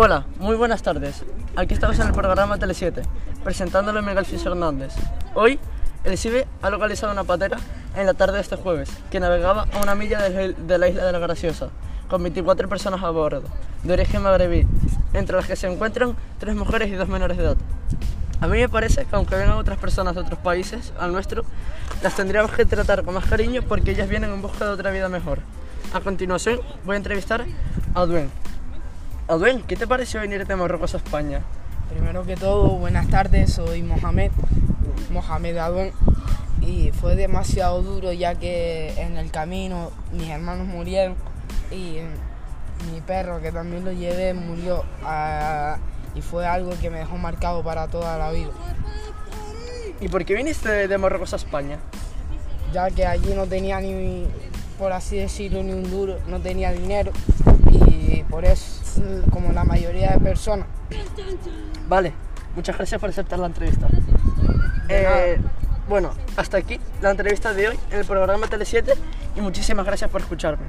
Hola, muy buenas tardes. Aquí estamos en el programa Tele7, presentándolo Miguel Fischer Hernández. Hoy, el CIBE ha localizado una patera en la tarde de este jueves, que navegaba a una milla de de la isla de la Graciosa, con 24 personas a bordo, de origen magrebí, entre las que se encuentran tres mujeres y dos menores de edad. A mí me parece que aunque vengan otras personas de otros países al nuestro, las tendríamos que tratar con más cariño porque ellas vienen en busca de otra vida mejor. A continuación voy a entrevistar a Duen. Aduen, ¿qué te pareció venir de Marruecos a España? Primero que todo, buenas tardes, soy Mohamed, Mohamed Aduen, y fue demasiado duro ya que en el camino mis hermanos murieron y mi perro que también lo llevé murió ah, y fue algo que me dejó marcado para toda la vida. ¿Y por qué viniste de Marruecos a España? Ya que allí no tenía ni, por así decirlo, ni un duro, no tenía dinero y por eso, como la mayoría de personas. Vale, muchas gracias por aceptar la entrevista. Eh, bueno, hasta aquí la entrevista de hoy en el programa Tele7 y muchísimas gracias por escucharme.